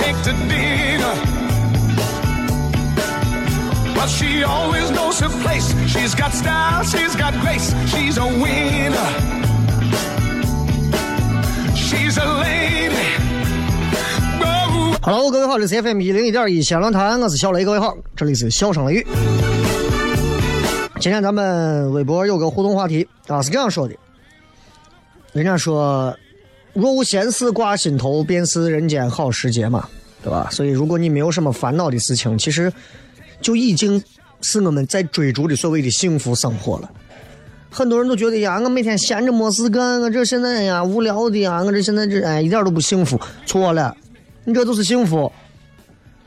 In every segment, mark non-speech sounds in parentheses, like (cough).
Take to dinner. But she always knows her place. She's got style, she's got grace. She's a winner. She's a lady. Oh, Hello，各位好，这是 FM 一零一点一仙论坛，我是小雷，各位好，这里是笑声雷雨。今天咱们微博有个互动话题啊，是这样说的：人家说，若无闲事挂心头，便是人间好时节嘛，对吧？所以，如果你没有什么烦恼的事情，其实就已经是我们在追逐的所谓的幸福生活了。很多人都觉得呀，我每天闲着没事干，我这现在呀无聊的呀，我这现在这哎一点都不幸福。错了，你这都是幸福。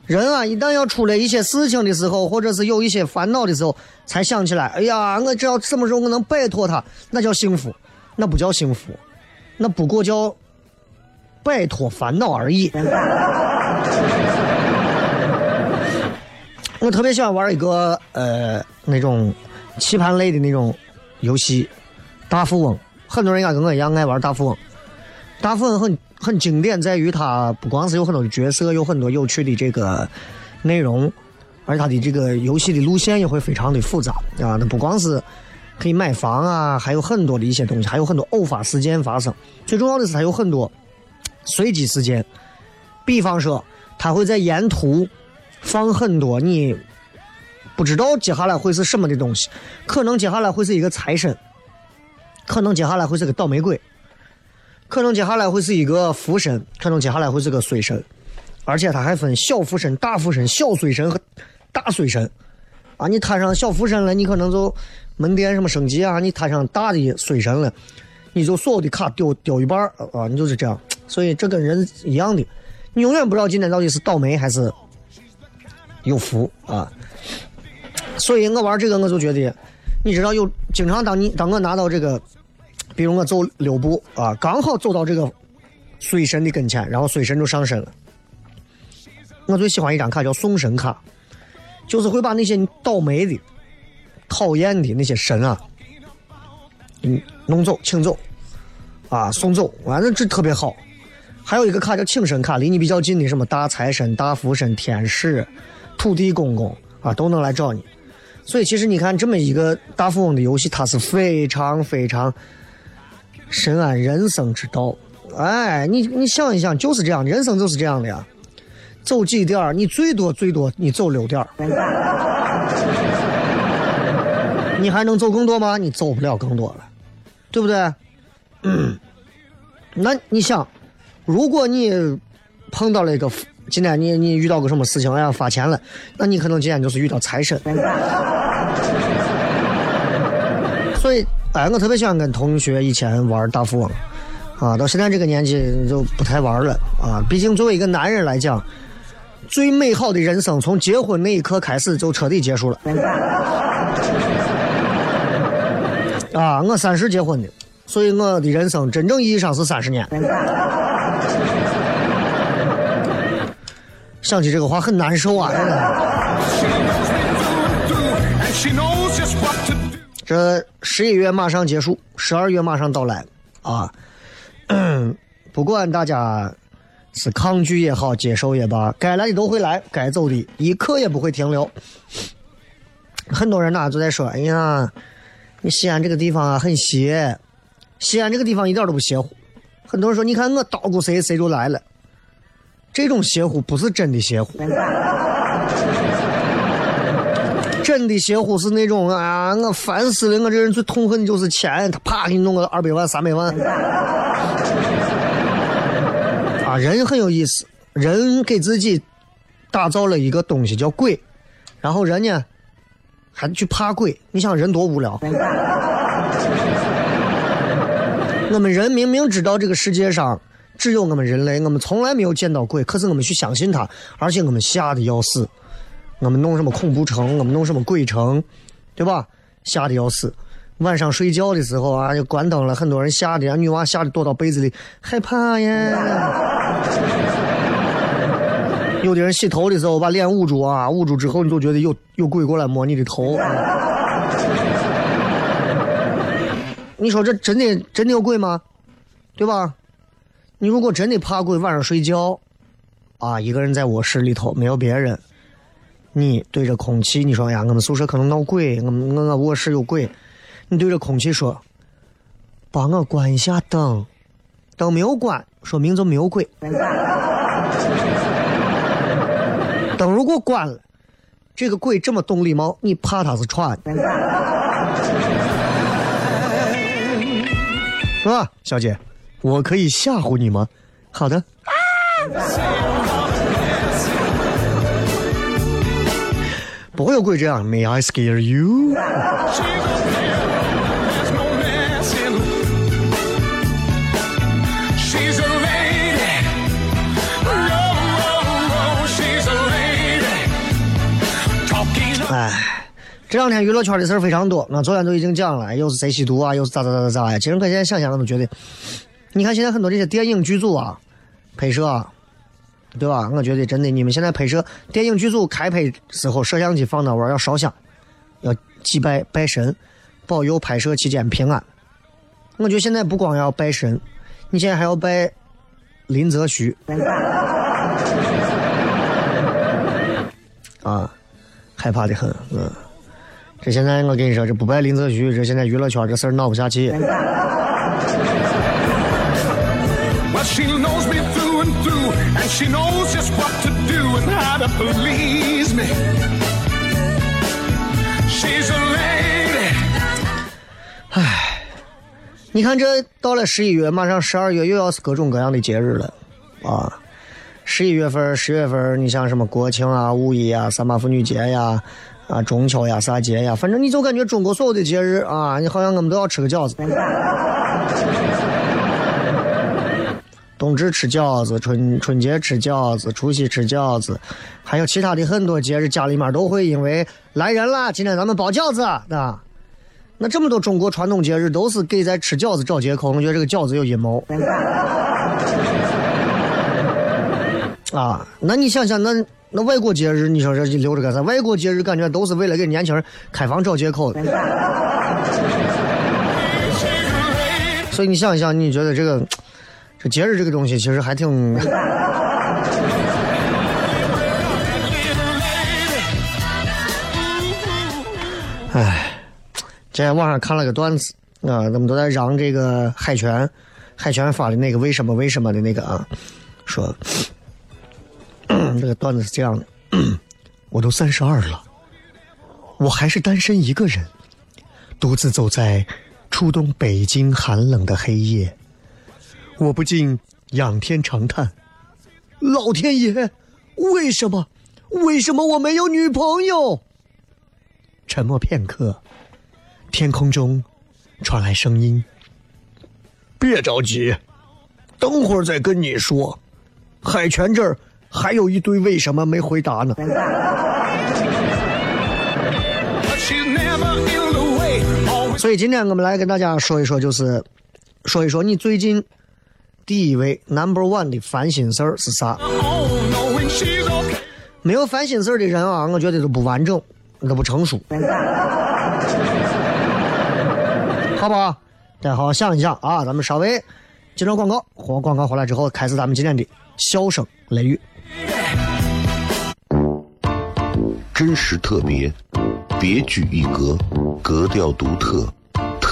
人啊，一旦要出了一些事情的时候，或者是有一些烦恼的时候，才想起来，哎呀，我只要什么时候我能摆脱它，那叫幸福，那不叫幸福，那不过叫摆脱烦恼而已。我特别喜欢玩一个呃那种棋盘类的那种游戏，大富翁。很多人应该跟我一样爱玩大富翁。大富翁很很经典，在于它不光是有很多的角色，有很多有趣的这个内容，而且它的这个游戏的路线也会非常的复杂啊。那不光是可以买房啊，还有很多的一些东西，还有很多偶发事件发生。最重要的是，它有很多随机事件，比方说，他会在沿途放很多你不知道接下来会是什么的东西，可能接下来会是一个财神，可能接下来会是个倒霉鬼。可能接下来会是一个福神，可能接下来会是个衰神，而且他还分小福神、大福神、小衰神和大衰神。啊，你摊上小福神了，你可能就门店什么升级啊；你摊上大的衰神了，你就所有的卡丢丢一半啊，你就是这样。所以这跟人一样的，你永远不知道今天到底是倒霉还是有福啊。所以我玩这个，我就觉得，你知道有经常当你当我拿到这个。比如我走六步啊，刚好走到这个水神的跟前，然后水神就上身了。我最喜欢一张卡叫送神卡，就是会把那些倒霉的、讨厌的那些神啊，嗯，弄走、请走，啊，送走，反正这特别好。还有一个卡叫请神卡，离你比较近的什么大财神、大福神、天使、土地公公啊，都能来找你。所以其实你看这么一个大富翁的游戏，它是非常非常。深谙人生之道，哎，你你想一想，就是这样，人生就是这样的呀。走几点儿，你最多最多你走六点儿，你还能走更多吗？你走不了更多了，对不对？嗯。那你想，如果你碰到了一个今天你你遇到个什么事情，哎呀发钱了，那你可能今天就是遇到财神。(laughs) 所以。哎，我特别喜欢跟同学以前玩大富翁，啊，到现在这个年纪就不太玩了啊。毕竟作为一个男人来讲，最美好的人生从结婚那一刻开始就彻底结束了。啊，我三十结婚的，所以我的人生真正意义上是三十年。想起这个话很难受啊！这十一月马上结束，十二月马上到来啊！(clears throat) 不管大家是抗拒也好，接受也罢，该来的都会来，该走的一刻也不会停留。很多人呐都在说：“哎呀，你西安这个地方啊很邪，西安这个地方一点都不邪乎。”很多人说：“你看我捣鼓谁，谁就来了。”这种邪乎不是真的邪乎。真的邪乎是那种啊，我烦死了！我这人最痛恨的就是钱，他啪给你弄个二百万、三百万。啊，人很有意思，人给自己打造了一个东西叫鬼，然后人呢还去怕鬼，你想人多无聊？我们人明明知道这个世界上只有我们人类，我们从来没有见到鬼，可是我们去相信它，而且我们吓得要死。我们弄什么恐怖城，我们弄什么鬼城，对吧？吓得要死。晚上睡觉的时候啊，就关灯了，很多人吓得，女娃吓得躲到被子里，害怕呀。有的人洗头的时候把脸捂住啊，捂住之后你就觉得有有鬼过来摸你的头。你说这真的真的有鬼吗？对吧？你如果真的怕鬼，晚上睡觉，啊，一个人在卧室里头没有别人，你对着空气，你说哎呀，我们宿舍可能闹鬼，我们我我卧室有鬼，你对着空气说，帮我关一下灯，灯没有关，说明就没有鬼。灯如果关了，这个鬼这么懂礼貌，你怕他是串，(laughs) 是吧，小姐？我可以吓唬你吗？好的。啊！不要跪这样，May I scare you？哎，这两天娱乐圈的事儿非常多，那昨天都已经讲了，又是谁吸毒啊，又是咋咋咋咋咋呀？其实我现在想想，我都觉得你看现在很多这些电影剧组啊，拍摄啊，对吧？我觉得真的，你们现在拍摄电影剧组开拍时候，摄像机放那玩要烧香，要祭拜拜神，保佑拍摄期间平安。我觉得现在不光要拜神，你现在还要拜林则徐 (laughs) 啊，害怕的很，嗯。这现在我跟你说，这不拜林则徐，这现在娱乐圈这事儿闹不下去。She knows just what to do and how to please me. She's a lady. 你看，这到了十一月，马上十二月又要是各种各样的节日了，啊！十一月份、十月份，你像什么国庆啊、五一啊、三八妇女节呀、啊中秋呀、啥节呀，反正你就感觉中国所有的节日啊，你好像我们都要吃个饺子。冬至吃饺子，春春节吃饺子，除夕吃饺子，还有其他的很多节日，家里面都会因为来人了，今天咱们包饺子啊。那这么多中国传统节日都是给在吃饺子找借口，我觉得这个饺子有阴谋。啊，那你想想，那那外国节日，你说这留着干啥？外国节日感觉都是为了给年轻人开房找借口。(laughs) 所以你想一想，你觉得这个这节日这个东西，其实还挺 (laughs)…… 哎。今天网上看了个段子啊，他们都在嚷这个海泉，海泉发的那个为什么为什么的那个啊，说这个段子是这样的，我都三十二了，我还是单身一个人，独自走在初冬北京寒冷的黑夜，我不禁仰天长叹：老天爷，为什么？为什么我没有女朋友？沉默片刻。天空中传来声音：“别着急，等会儿再跟你说。海泉这儿还有一堆为什么没回答呢？”所以今天我们来跟大家说一说，就是说一说你最近第一位 number one 的烦心事儿是啥？没有烦心事儿的人啊，我觉得都不完整，都不成熟，好不好？大家好好想一想啊，咱们稍微接着广告，和广告回来之后，开始咱们今天的笑声雷雨。真实特别，别具一格，格调独特，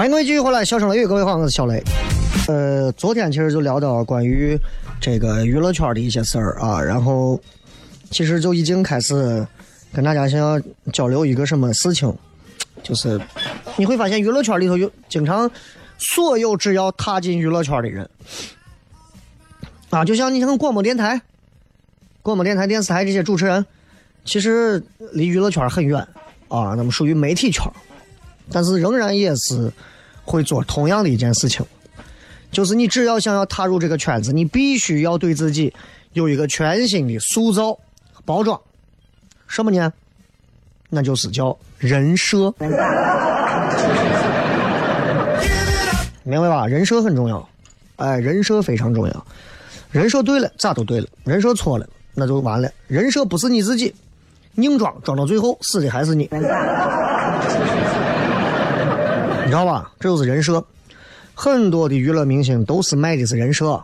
欢迎各位继续回来，笑声雷雨，各位好，我是小雷。呃，昨天其实就聊到关于这个娱乐圈的一些事儿啊，然后其实就已经开始跟大家想要交流一个什么事情，就是你会发现娱乐圈里头有经常所有只要踏进娱乐圈的人啊，就像你像广播电台、广播电台、电视台这些主持人，其实离娱乐圈很远啊，那么属于媒体圈。但是仍然也是会做同样的一件事情，就是你只要想要踏入这个圈子，你必须要对自己有一个全新的塑造、包装。什么呢？那就是叫人设，明白吧？人设很重要，哎，人设非常重要。人设对了，咋都对了；人设错了，那就完了。人设不是你自己，硬装装到最后，死的还是你。你知道吧？这就是人设。很多的娱乐明星都是卖的是人设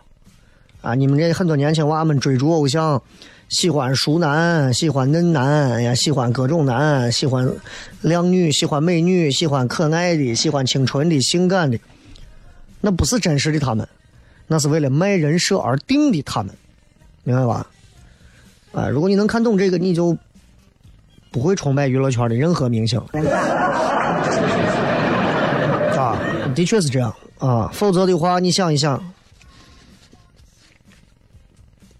啊！你们这很多年轻娃们追逐偶像，喜欢熟男，喜欢嫩男，哎呀，喜欢各种男，喜欢靓女，喜欢美女，喜欢可爱的，喜欢清纯的、性感的，那不是真实的他们，那是为了卖人设而定的他们，明白吧？啊，如果你能看懂这个，你就不会崇拜娱乐圈的任何明星。的确是这样啊，否则的话，你想一想，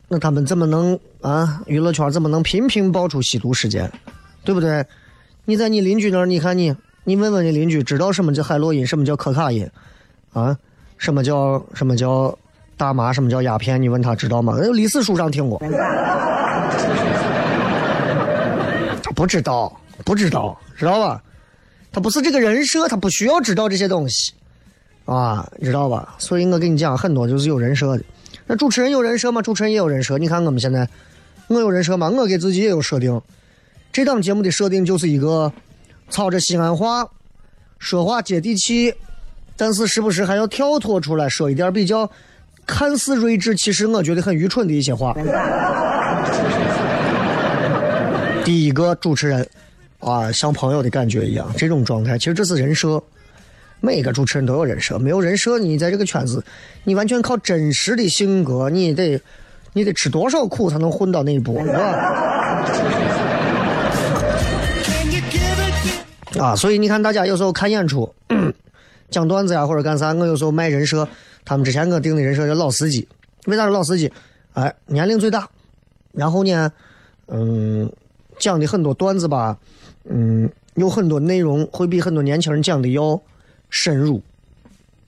那他们怎么能啊？娱乐圈怎么能频频爆出吸毒事件，对不对？你在你邻居那儿，你看你，你问问你邻居，知道什么叫海洛因，什么叫可卡因，啊，什么叫什么叫大麻，什么叫鸦片？你问他知道吗？历史书上听过，(laughs) 不知道，不知道，知道吧？他不是这个人设，他不需要知道这些东西，啊，知道吧？所以我跟你讲，很多就是有人设的。那主持人有人设吗？主持人也有人设。你看我们现在，我有人设吗？我给自己也有设定。这档节目的设定就是一个操着西安话，说话接地气，但是时不时还要跳脱出来说一点比较看似睿智，其实我觉得很愚蠢的一些话。(laughs) 第一个主持人。啊，像朋友的感觉一样，这种状态其实这是人设。每个主持人都有人设，没有人设，你在这个圈子，你完全靠真实的性格，你得，你得吃多少苦才能混到那一步，(laughs) 是吧？啊，所以你看，大家有时候看演出，(clears throat) 讲段子呀或者干啥，我有时候卖人设，他们之前给我定的人设叫老司机，为啥是老司机？哎，年龄最大，然后呢，嗯，讲的很多段子吧，嗯，有很多内容会比很多年轻人讲的要深入，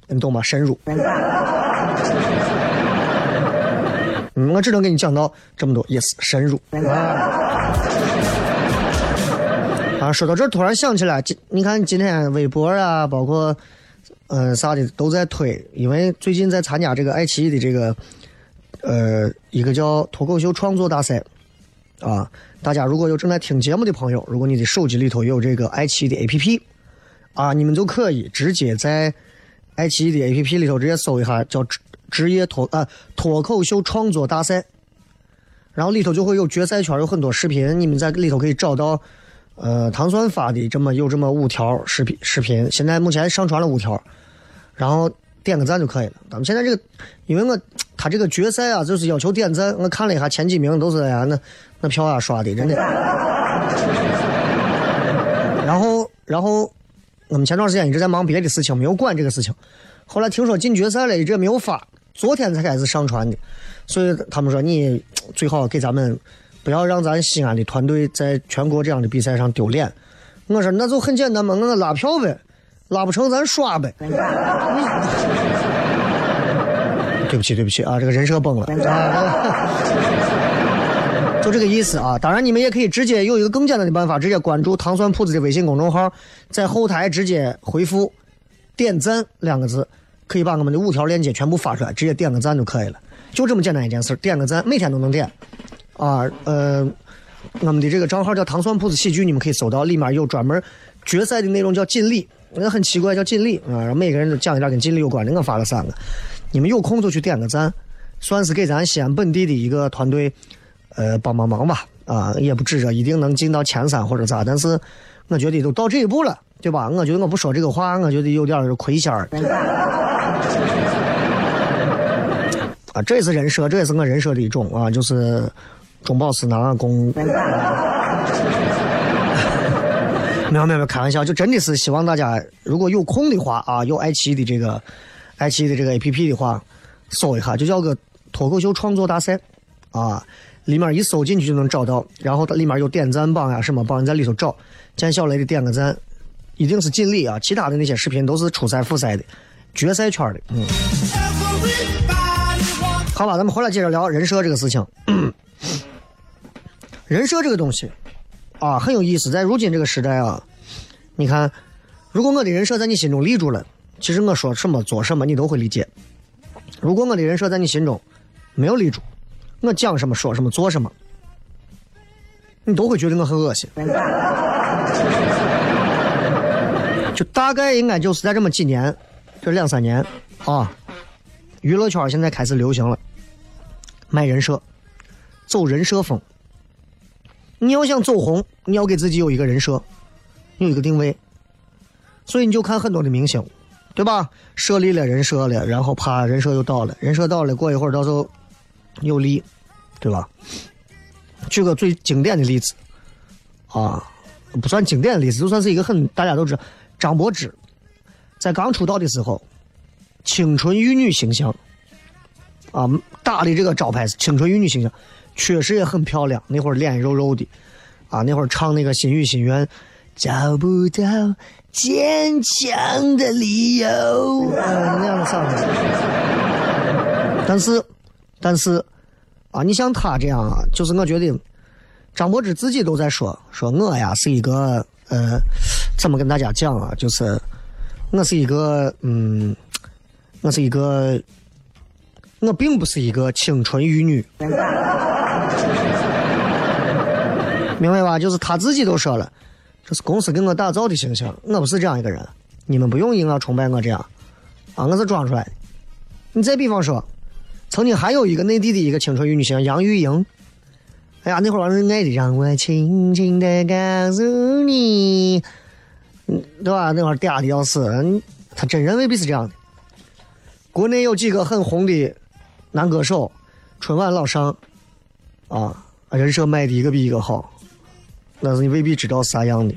你懂吗？深入。嗯，我只能给你讲到这么多，yes，深入。啊，说到这儿，突然想起来，今你看今天微博啊，包括嗯、呃啥的都在推，因为最近在参加这个爱奇艺的这个呃一个叫脱口秀创作大赛啊。大家如果有正在听节目的朋友，如果你的手机里头有这个爱奇艺的 APP 啊，你们就可以直接在爱奇艺的 APP 里头直接搜一下叫职职业脱啊脱口秀创作大赛，然后里头就会有决赛圈有很多视频，你们在里头可以找到。呃，糖蒜发的这么有这么五条视频，视频现在目前上传了五条，然后点个赞就可以了。咱们现在这个，因为我他这个决赛啊，就是要求点赞。我看了一下前几名都是呀，那那票啊刷的真的。(laughs) 然后，然后我们前段时间一直在忙别的事情，没有管这个事情。后来听说进决赛了，一直没有发，昨天才开始上传的。所以他们说你最好给咱们。不要让咱西安的团队在全国这样的比赛上丢脸。我说那就很简单嘛，我拉票呗，拉不成咱刷呗。(laughs) 对不起，对不起啊，这个人设崩了。(laughs) 就这个意思啊。当然，你们也可以直接有一个更简单的办法，直接关注糖蒜铺子的微信公众号，在后台直接回复“点赞”两个字，可以把我们的五条链接全部发出来，直接点个赞就可以了。就这么简单一件事，点个赞，每天都能点。啊，呃，我们的这个账号叫糖蒜铺子喜剧，你们可以搜到，里面有专门决赛的内容叫锦鲤，那很奇怪叫锦鲤啊，然后每个人都讲一点跟锦鲤有关的，我发了三个，你们有空就去点个赞，算是给咱西安本地的一个团队，呃，帮帮忙吧，啊，也不指着一定能进到前三或者咋，但是我觉得都到这一步了，对吧？我觉得我不说这个话，我觉得有点亏心儿。(laughs) 啊，这也是人设，这也是我人设的一种啊，就是。中饱私囊公，(laughs) 没有没有开玩笑，就真的是希望大家如果有空的话啊，有爱奇艺的这个爱奇艺的这个 A P P 的话，搜一下就叫个脱口秀创作大赛啊，里面一搜进去就能找到，然后它里面有点赞榜呀什么榜，你在里头找，见小雷的点个赞，一定是锦鲤啊，其他的那些视频都是初赛复赛的，决赛圈的，嗯，好吧，咱们回来接着聊人设这个事情。人设这个东西，啊，很有意思。在如今这个时代啊，你看，如果我的人设在你心中立住了，其实我说什么做什么你都会理解；如果我的人设在你心中没有立住，我讲什么说什么做什么，你都会觉得我很恶心。就大概应该就是在这么几年，这两三年啊，娱乐圈现在开始流行了卖人设，走人设风。你要想走红，你要给自己有一个人设，有一个定位，所以你就看很多的明星，对吧？设立了人设了，然后啪，人设又倒了，人设倒了，过一会儿到时候又立，对吧？举个最经典的例子，啊，不算经典的例子，就算是一个很大家都知道，张柏芝在刚出道的时候，清纯玉女形象，啊，打的这个招牌是清纯玉女形象。确实也很漂亮，那会儿脸肉肉的，啊，那会儿唱那个心语心愿，找不到坚强的理由，啊，(laughs) 那样的嗓子。但是，但是，啊，你像他这样啊，就是我觉得，张柏芝自己都在说，说我呀是一个，呃，怎么跟大家讲啊？就是我是一个，嗯，我是一个，我并不是一个清纯玉女。明白吧？就是他自己都说了，这是公司给我打造的形象，我不是这样一个人，你们不用硬要崇拜我这样，啊，我是装出来的。你再比方说，曾经还有一个内地的一个青春玉女星杨钰莹，哎呀，那会儿人爱的让我轻轻的告诉你，嗯，对吧？那会儿嗲的要死，嗯他真人未必是这样的。国内有几个很红的男歌手，春晚老上，啊，人设卖的一个比一个好。那是你未必知道啥样的，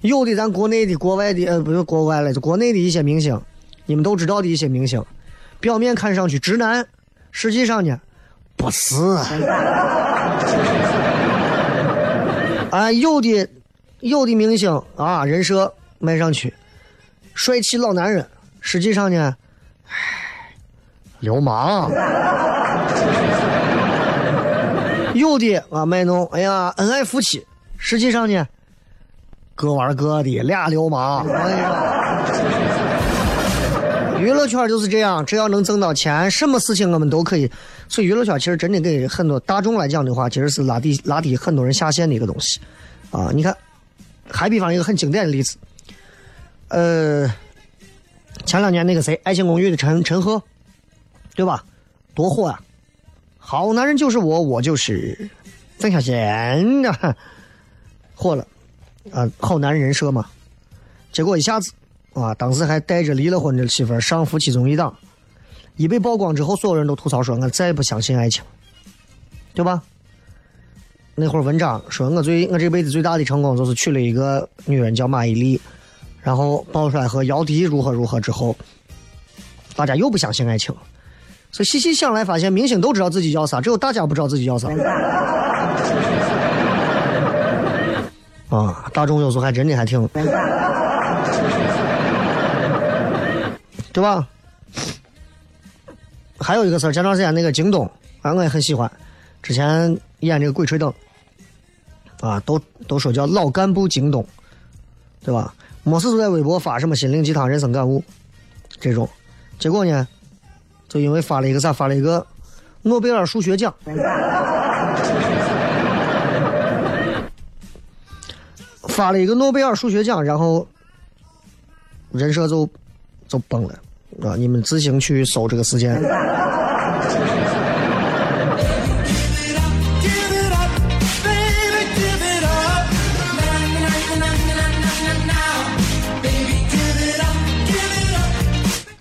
有的咱国内的、国外的，呃，不是国外了，就国内的一些明星，你们都知道的一些明星，表面看上去直男，实际上呢，不是。(laughs) 啊，有的有的明星啊，人设卖上去，帅气老男人，实际上呢，唉，流氓。有的啊卖弄，哎呀，恩爱夫妻，实际上呢，各玩各的，俩流氓。哎呀，娱乐圈就是这样，只要能挣到钱，什么事情我们都可以。所以娱乐圈其实真的给很多大众来讲的话，其实是拉低拉低很多人下线的一个东西。啊，你看，还比方一个很经典的例子，呃，前两年那个谁，《爱情公寓》的陈陈赫，对吧？多火呀！好男人就是我，我就是曾小贤呐，(laughs) 火了啊！好男人人设嘛。结果一下子啊，当时还带着离了婚的媳妇上夫妻综艺档，一被曝光之后，所有人都吐槽说：“我再也不相信爱情，对吧？”那会儿文章说，我最我这辈子最大的成功就是娶了一个女人叫马伊琍，然后爆出来和姚笛如何如何之后，大家又不相信爱情，所以细细想来发现，明星都知道自己要啥，只有大家不知道自己要啥。(laughs) 啊，大众有时候还真的还挺，对吧？还有一个事儿，前段时间那个京东，啊，我也很喜欢，之前演这个《鬼吹灯》。啊，都都说叫老干部京东，对吧？没事就在微博发什么心灵鸡汤、人生感悟这种，结果呢，就因为发了一个啥，发了一个诺贝尔数学奖，(laughs) 发了一个诺贝尔数学奖，然后人设就就崩了啊！你们自行去搜这个事件。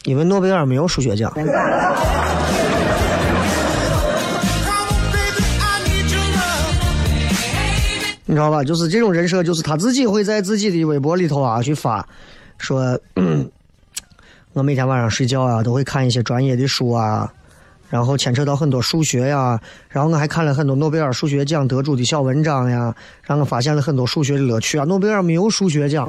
因为诺贝尔没有数学奖，你知道吧？就是这种人设，就是他自己会在自己的微博里头啊去发，说嗯我每天晚上睡觉啊都会看一些专业的书啊，然后牵扯到很多数学呀，然后我还看了很多诺贝尔数学奖得主的小文章呀，让我发现了很多数学的乐趣啊。诺贝尔没有数学奖。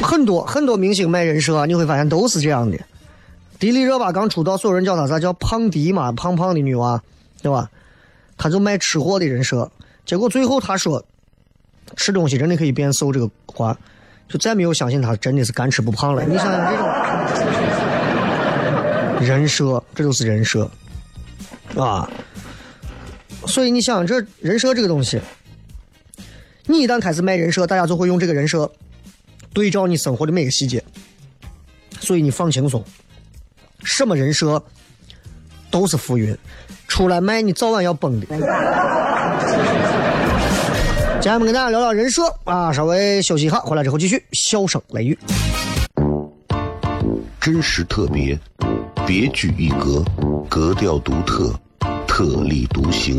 很多很多明星卖人设，啊你会发现都是这样的。迪丽热巴刚出道，所有人叫她啥叫胖迪嘛，胖胖的女娃，对吧？她就卖吃货的人设，结果最后她说吃东西真的可以变瘦这个话，就再没有相信她真的是干吃不胖了。你想想这种人设，这就是人设啊。所以你想这人设这个东西，你一旦开始卖人设，大家就会用这个人设。对照你生活的每个细节，所以你放轻松，什么人设都是浮云，出来卖你早晚要崩的。今天我们跟大家聊聊人设啊，稍微休息一下，回来之后继续笑声雷雨，真实特别，别具一格，格调独特，特立独行，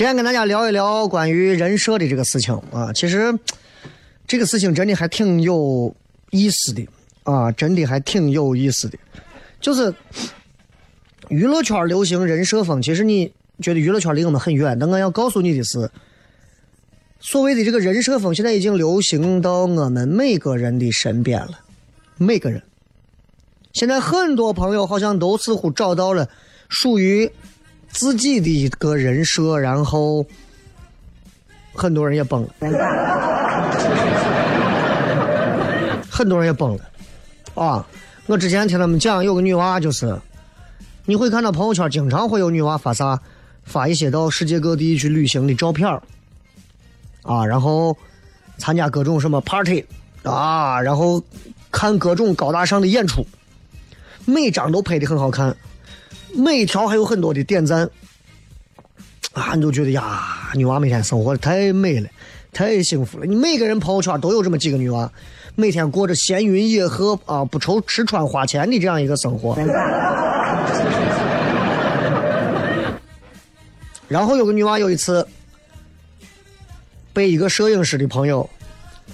今天跟大家聊一聊关于人设的这个事情啊，其实这个事情真的还挺有意思的啊，真的还挺有意思的。就是娱乐圈流行人设风，其实你觉得娱乐圈离我们很远，但我要告诉你的是，所谓的这个人设风，现在已经流行到我们每个人的身边了，每个人。现在很多朋友好像都似乎找到了属于。自己的一个人设，然后很多人也崩了，很多人也崩了啊！我之前听他们讲，有个女娃就是，你会看到朋友圈经常会有女娃发啥，发一些到世界各地去旅行的照片啊，然后参加各种什么 party 啊，然后看各种高大上的演出，每张都拍的很好看。每一条还有很多的点赞，啊，你就觉得呀，女娃每天生活的太美了，太幸福了。你每个人朋友圈都有这么几个女娃，每天过着闲云野鹤啊，不愁吃穿花钱的这样一个生活。(laughs) 然后有个女娃有一次被一个摄影师的朋友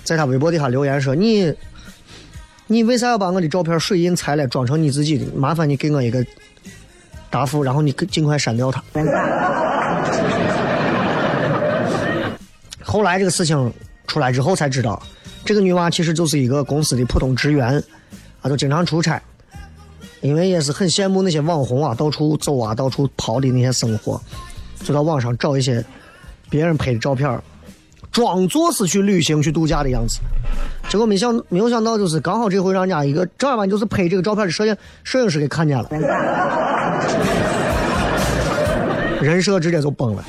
在他微博底下留言说：“你，你为啥要把我的照片水印裁了，装成你自己的？麻烦你给我一个。”答复，然后你尽快删掉他。(laughs) 后来这个事情出来之后才知道，这个女娃其实就是一个公司的普通职员，啊，就经常出差，因为也是很羡慕那些网红啊，到处走啊，到处跑的那些生活，就到网上找一些别人拍的照片，装作是去旅行去度假的样子。结果没想没有想到，就是刚好这回让人家一个正儿八经就是拍这个照片的摄影摄影师给看见了。人设直接就崩了，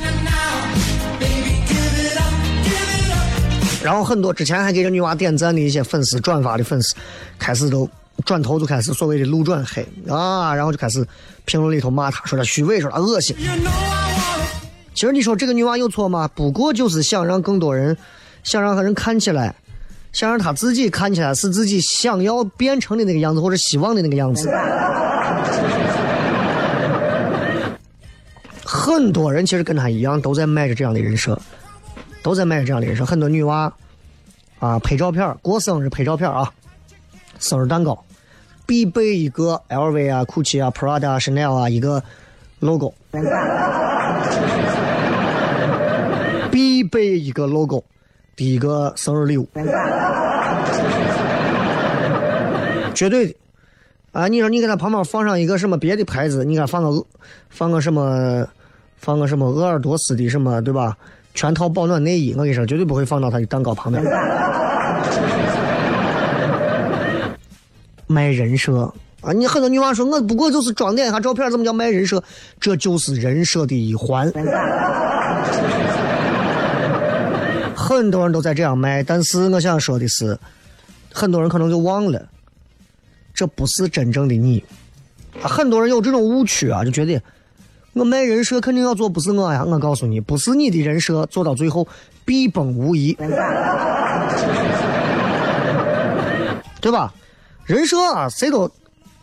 然后很多之前还给这女娃点赞的一些粉丝、转发的粉丝，开始都转头就开始所谓的路转黑啊，然后就开始评论里头骂她，说她虚伪，说她恶心。其实你说这个女娃有错吗？不过就是想让更多人，想让人看起来，想让她自己看起来是自己想要变成的那个样子，或者希望的那个样子。很多人其实跟他一样，都在卖着这样的人设，都在卖着这样的人设。很多女娃啊，拍照片过生日拍照片啊，生日蛋糕必备一个 LV 啊、GUCCI 啊、Prada 啊、Chanel 啊一个 logo，必备一个 logo，第一个生日礼物，绝对的。啊，你说你给他旁边放上一个什么别的牌子？你给他放个放个什么？放个什么鄂尔多斯的什么，对吧？全套保暖内衣，我跟你说，绝对不会放到他的蛋糕旁边。卖人设啊！你很多女娃说，我不过就是装点一下照片，怎么叫卖人设？这就是人设的一环。很多人都在这样卖，但是我想说的是，很多人可能就忘了，这不是真正的你。很多人有这种误区啊，就觉得。我卖人设肯定要做，不是我呀！我告诉你，不是你的人设做到最后必崩无疑，(laughs) 对吧？人设啊，谁都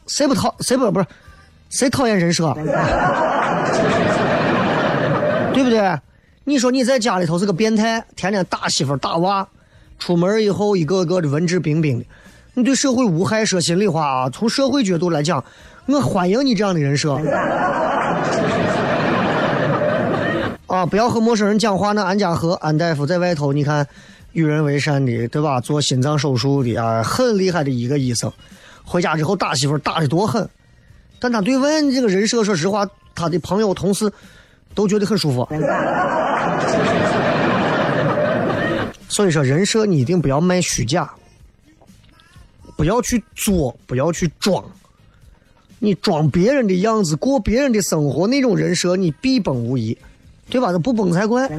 谁不讨谁不不是谁讨厌人设，(laughs) 对不对？你说你在家里头是个变态，天天打媳妇打娃，出门以后一个个的文质彬彬的，你对社会无害。说心里话啊，从社会角度来讲，我欢迎你这样的人设。(laughs) 啊！不要和陌生人讲话。那安家和安大夫在外头，你看，与人为善的，对吧？做心脏手术的啊，很厉害的一个医生。回家之后打媳妇打的多狠，但他对外这个人设，说实话，他的朋友、同事都觉得很舒服。所以说，人设你一定不要卖虚假，不要去作，不要去装。你装别人的样子，过别人的生活，那种人设你必崩无疑，对吧？这不崩才怪，(laughs)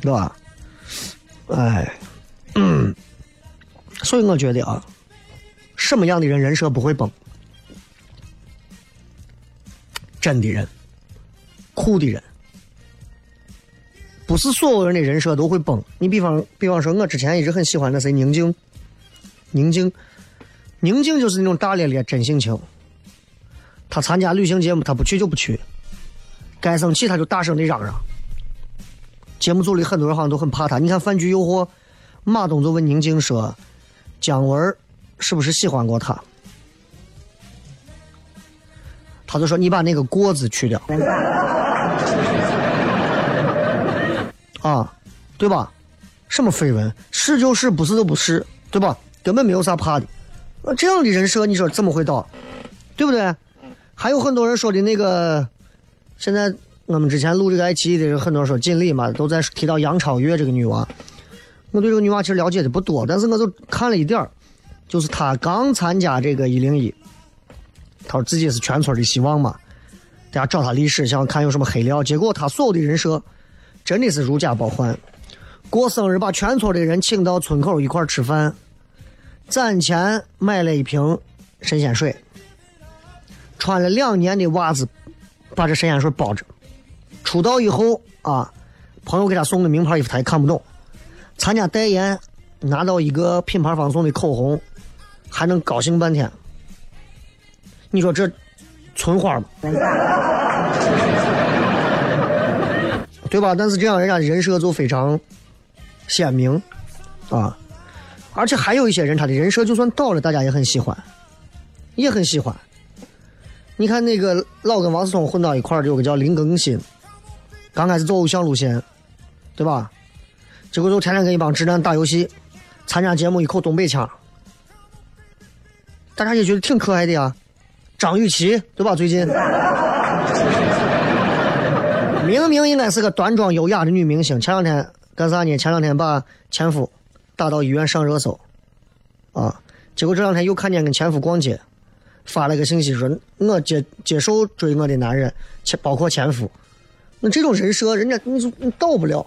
对吧？哎，嗯，(clears throat) 所以我觉得啊，什么样的人人设不会崩？真的人，酷的人，不是所有人的人设都会崩。你比方，比方说，我之前一直很喜欢那谁宁静，宁静，宁静就是那种大咧咧、真性情。他参加旅行节目，他不去就不去，该生气他就大声的嚷嚷。节目组里很多人好像都很怕他。你看《饭局诱惑》，马东就问宁静说：“姜文是不是喜欢过他？”他就说：“你把那个‘过’字去掉。”啊，对吧？什么绯闻？是就是，不是就不是，对吧？根本没有啥怕的。那这样的人设，你说怎么会倒？对不对？还有很多人说的那个，现在我们之前录这个爱奇艺的人，很多人说锦鲤嘛，都在提到杨超越这个女娃。我对这个女娃其实了解的不多，但是我就看了一点儿就是她刚参加这个一零一。他说自己是全村的希望嘛，大家找他历史，想看有什么黑料。结果他所有的人设真的是如假包换。过生日把全村的人请到村口一块吃饭，攒钱买了一瓶神仙水，穿了两年的袜子把这神仙水包着。出道以后啊，朋友给他送的名牌衣服他也看不懂。参加代言拿到一个品牌方送的口红，还能高兴半天。你说这存花吗？对吧？但是这样人家人设就非常鲜明啊，而且还有一些人他的人设就算倒了，大家也很喜欢，也很喜欢。你看那个老跟王思聪混到一块儿，有个叫林更新，刚开始走偶像路线，对吧？结果就天天跟一帮直男打游戏，参加节目一口东北腔，大家也觉得挺可爱的呀。张雨绮对吧？最近明明应该是个端庄优雅的女明星，前两天干啥呢？前两天把前夫打到医院上热搜，啊！结果这两天又看见跟前夫逛街，发了个信息说：“我接接受追我的男人，前包括前夫。”那这种人设，人家你就你到不了。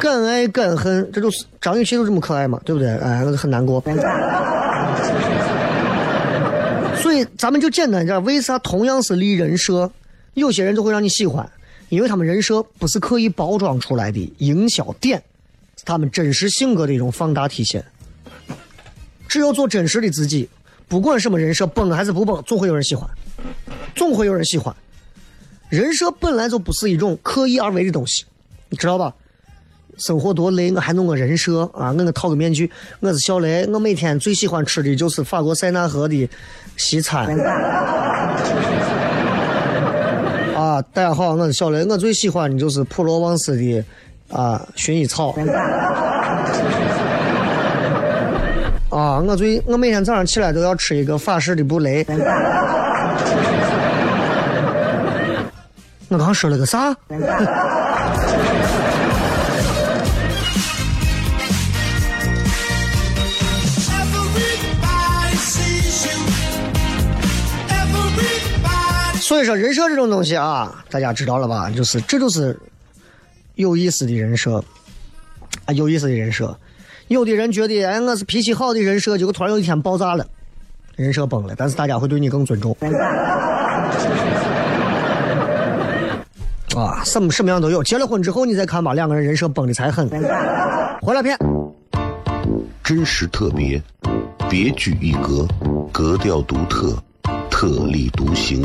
敢爱敢恨，这就是张雨绮就这么可爱嘛，对不对？哎，我就很难过。咱们就简单点，为啥同样是立人设，有些人就会让你喜欢？因为他们人设不是刻意包装出来的营销点，是他们真实性格的一种放大体现。只有做真实的自己，不管什么人设崩还是不崩，总会有人喜欢，总会有人喜欢。人设本来就不是一种刻意而为的东西，你知道吧？生活多累，我还弄个人设啊！我我套个面具，我是小雷，我每天最喜欢吃的就是法国塞纳河的西餐。(laughs) 啊，大家好，我是小雷，我最喜欢的就是普罗旺斯的啊薰衣草。(laughs) 啊，我最我每天早上起来都要吃一个法式的布雷。(laughs) 我刚说了个啥？以说，人设这种东西啊，大家知道了吧？就是这就是有意思的人设啊，有意思的人设。有的人觉得，哎，我是脾气好的人设，结果突然有一天爆炸了，人设崩了。但是大家会对你更尊重。啊，什么什么样都有。结了婚之后，你再看吧，两个人人设崩的才狠。回来片，真实特别，别具一格，格调独特，特立独行。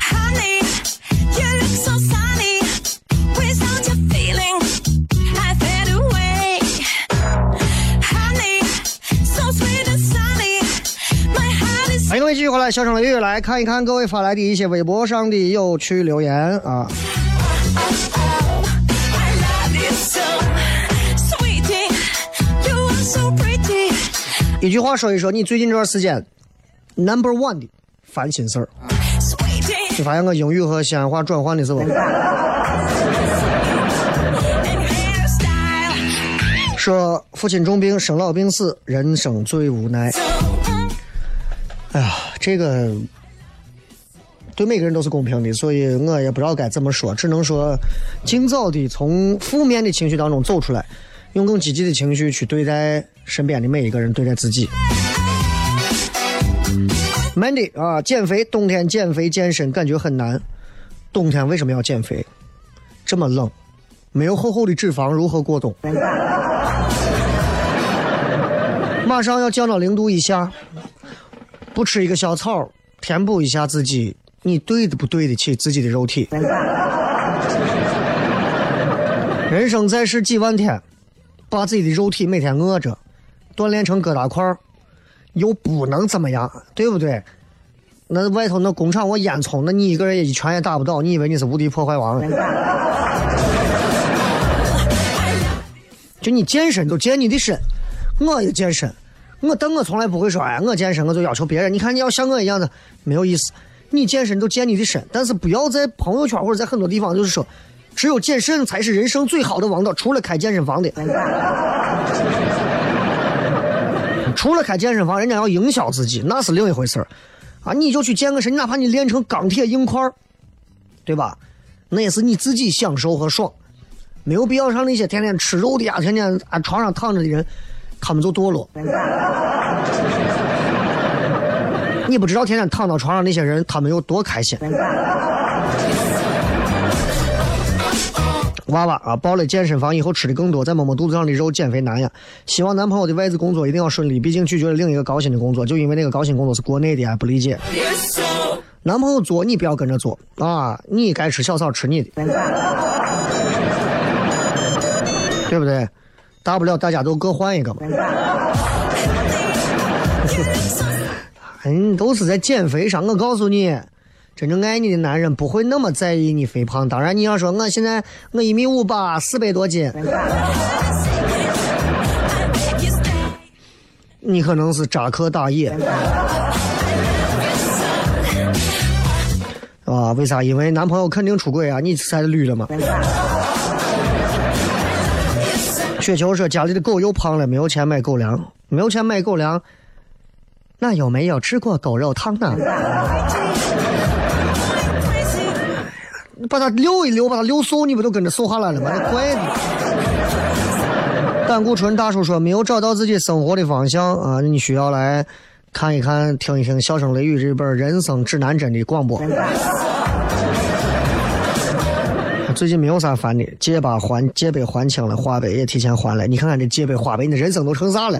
Honey, you look so sunny. Without your feeling, I fade away. Honey, so sweet and sunny. My heart is 欢迎各位继续回来，笑声雷雨来看一看各位发来的一些微博上的有趣留言啊。I love you so, sweetie. You are so pretty. 一句话说一说你最近这段时间 number one 的烦心事儿。你发现我英语和西安话转换的是不？说父亲重病，生老病死，人生最无奈。Mm, 哎呀，这个对每个人都是公平的，所以我也不知道该怎么说，只能说尽早的从负面的情绪当中走出来，用更积极的情绪去对待身边的每一个人，对待自己。Mandy 啊，减肥，冬天减肥健身感觉很难。冬天为什么要减肥？这么冷，没有厚厚的脂肪，如何过冬？马上要降到零度以下，不吃一个小草，填补一下自己，你对的不对得起自己的肉体？(laughs) 人生在世几万天，把自己的肉体每天饿着，锻炼成疙瘩块儿，又不能怎么样，对不对？那外头那工厂我烟囱，那你一个人也一拳也打不到，你以为你是无敌破坏王？就你健身就健你的身，我也健身，我但我从来不会说，哎，我健身我就要求别人，你看你要像我一样的，没有意思。你健身就健你的身，但是不要在朋友圈或者在很多地方就是说，只有健身才是人生最好的王道，除了开健身房的。除了开健身房，人家要营销自己，那是另一回事儿啊！你就去健个身，哪怕你练成钢铁硬块儿，对吧？那也是你自己享受和爽，没有必要让那些天天吃肉的呀、天天啊床上躺着的人，他们就堕落。(laughs) 你不知道天天躺到床上那些人，他们有多开心。娃娃啊，报了健身房以后吃的更多，再摸摸肚子上的肉，减肥难呀。希望男朋友的外资工作一定要顺利，毕竟拒绝了另一个高薪的工作，就因为那个高薪工作是国内的，还不理解。男朋友做你不要跟着做啊，你该吃小草吃你的，对不对？大不了大家都各换一个嘛。嗯，(laughs) 都是在减肥上。我告诉你，真正爱你的男人不会那么在意你肥胖。当然，你要说我现在我一米五八，四百多斤，你可能是扎克大爷。啊？为啥？因为男朋友肯定出轨啊！你才绿了吗？雪球说家里的狗又胖了，没有钱买狗粮，没有钱买狗粮，那有没有吃过狗肉汤呢？你把它溜一溜，把它溜瘦，你不都跟着瘦下来了吗？(laughs) 那怪的。胆固醇大叔说没有找到自己生活的方向啊，你需要来看一看、听一听《笑声雷雨》这本人生指南针的广播。(laughs) 最近没有啥烦的，借吧还借呗还清了，花呗也提前还了。你看看这借呗花呗，你的人生都成啥了？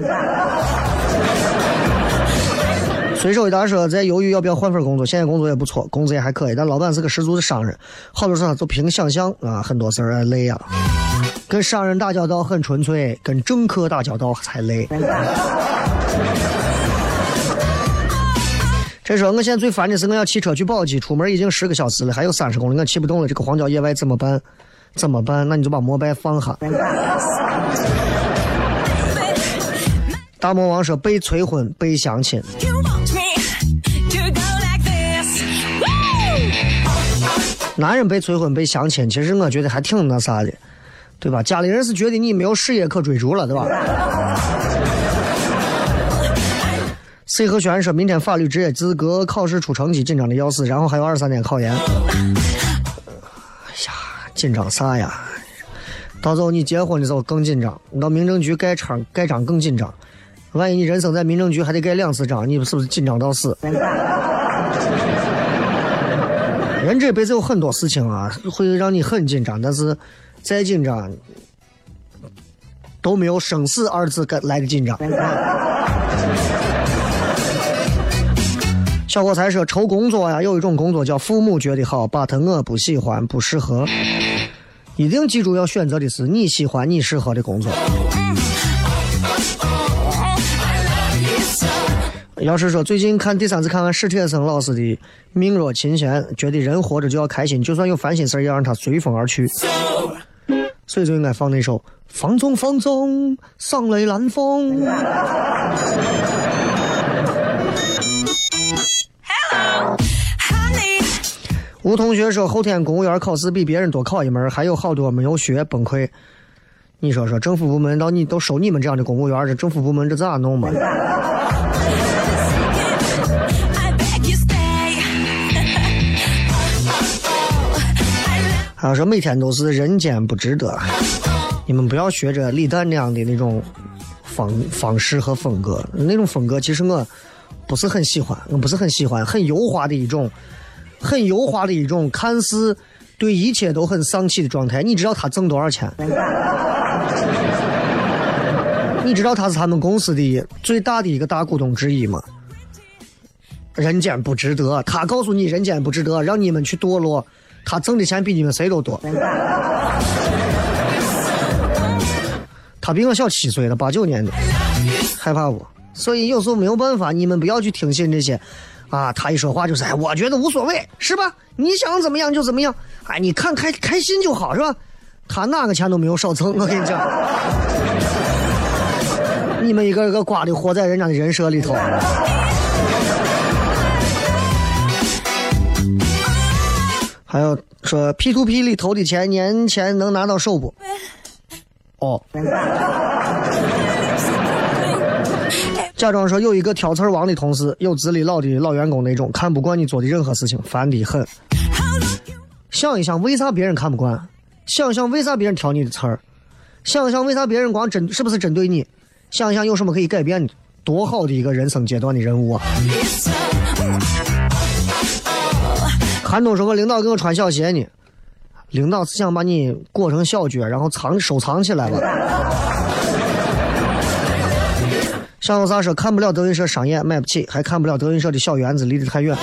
随手一大说，在犹豫要不要换份工作，现在工作也不错，工资也还可以，但老板是个十足的商人，好多事儿都凭想象啊，很多事儿累呀、跟商人打交道很纯粹，跟政客打交道才累。这说我现在最烦的是我要骑车去宝鸡，出门已经十个小时了，还有三十公里，我骑不动了。这个荒郊野外怎么办？怎么办？那你就把摩拜放下。大魔王说被催婚、被相亲，男人被催婚、被相亲，其实我觉得还挺那啥的，对吧？家里人是觉得你没有事业可追逐了，对吧？C 和轩说，明天法律职业资格考试出成绩，紧张的要死，然后还有二三天考研。哎呀，紧张啥呀？到时候你结婚的时候更紧张，你到民政局盖章盖章更紧张。万一你人生在民政局还得盖两次章，你是不是紧张到死？人这辈子有很多事情啊，会让你很紧张，但是再紧张都没有生死二字该来的紧张。(laughs) 小伙才说愁工作呀，有一种工作叫父母觉得好，把他我不喜欢不适合。一定记住要选择的是你喜欢你适合的工作。要是说最近看第三次看完史铁生老师的《命若琴弦》，觉得人活着就要开心，就算有烦心事儿，也要让它随风而去。所以就应该放那首《放纵放纵，上雷南风》。(laughs) Honey, 吴同学说后天公务员考试比别人多考一门，还有好多没有学，崩溃。你说说，政府部门到你都收你们这样的公务员，这政府部门这咋弄嘛？还有说每天都是人间不值得，你们不要学着李诞那样的那种方方式和风格，那种风格其实我不是很喜欢，我不是很喜欢，很油滑的一种，很油滑的一种，看似对一切都很丧气的状态。你知道他挣多少钱？你知道他是他们公司的最大的一个大股东之一吗？人间不值得，他告诉你人间不值得，让你们去堕落。他挣的钱比你们谁都多。他比我小七岁了，八九年的，害怕不？所以有时候没有办法，你们不要去听信这些，啊，他一说话就是，哎，我觉得无所谓，是吧？你想怎么样就怎么样，哎，你看开开心就好，是吧？他哪个钱都没有少挣，我跟你讲，你们一个一个瓜的活在人家的人设里头。还有说 P to P 里投的钱年前能拿到手不？哦。假装说有一个挑刺儿王的同事，有资历老的老员工那种，看不惯你做的任何事情，烦得很。想一想，为啥别人看不惯？想想，为啥别人挑你的刺儿？想想，为啥别人光针是不是针对你？想一想，有什么可以改变的？多好的一个人生阶段的人物啊！韩东说：“我领导给我穿小鞋呢，领导是想把你裹成小脚，然后藏收藏起来吧。(laughs) ”小有啥说看不了德云社商演买不起，还看不了德云社的小园子离得太远。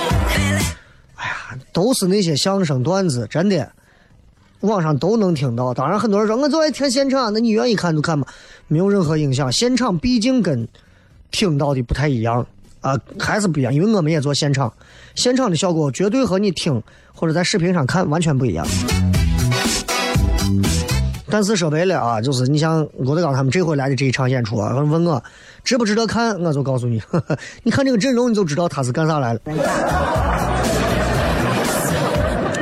哎呀，都是那些相声段子，真的，网上都能听到。当然，很多人说我就爱听现场，那你愿意看就看吧，没有任何影响。现场毕竟跟听到的不太一样啊，还是不一样，因为我们也做现场，现场的效果绝对和你听或者在视频上看完全不一样。但是说白了啊，就是你像郭德纲他们这回来的这一场演出啊，问我值不值得看，我就告诉你，呵 (laughs) 呵你看这个阵容，你就知道他是干啥来了。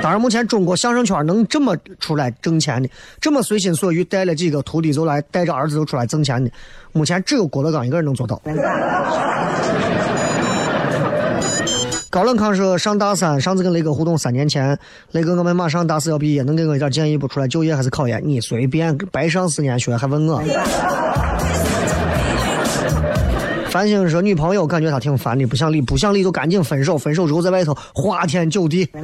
当然，目前中国相声圈能这么出来挣钱的，这么随心所欲带了几个徒弟就来带着儿子就出来挣钱的，目前只有郭德纲一个人能做到。高冷康说上大三，上次跟雷哥互动三年前，雷哥我们马上大四要毕业，能给我一点建议不？出来就业还是考研？你随便，白上四年学还问我？繁星说女朋友感觉他挺烦的，不想理，不想理就赶紧分手，分手之后在外头花天酒地。(laughs)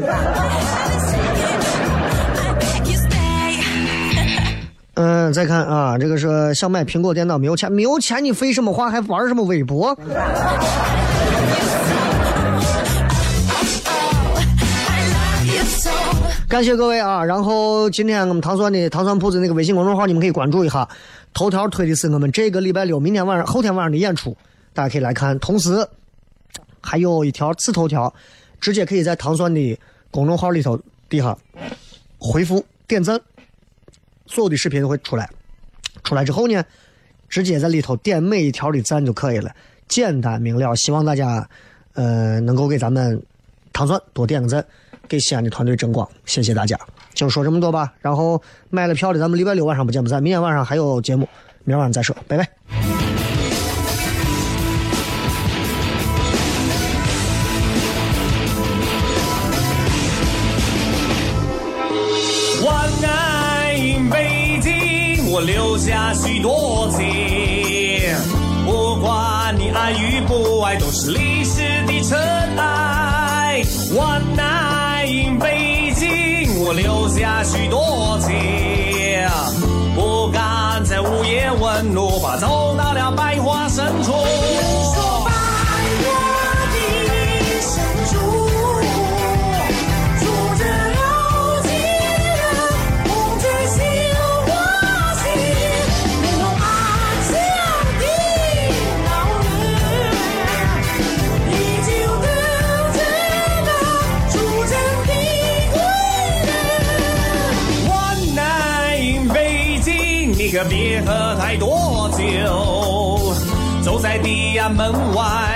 嗯，再看啊，这个是想买苹果电脑没有钱，没有钱你废什么话，还玩什么微博？感谢各位啊！然后今天我们糖蒜的糖蒜铺子那个微信公众号，你们可以关注一下。头条推的是我们这个礼拜六、明天晚上、后天晚上的演出，大家可以来看。同时，还有一条次头条，直接可以在糖蒜的公众号里头底下回复点赞，所有的视频都会出来。出来之后呢，直接在里头点每一条的赞就可以了，简单明了。希望大家呃能够给咱们糖蒜多点个赞，给西安的团队争光，谢谢大家。就说这么多吧。然后买了票的，咱们礼拜六晚上不见不散。明天晚上还有节目，明儿晚上再说，拜拜。晚安北京，我留下许多情。不管你爱与不爱，都是历问路，怕走到了百花深处。别喝太多酒，走在地安门外，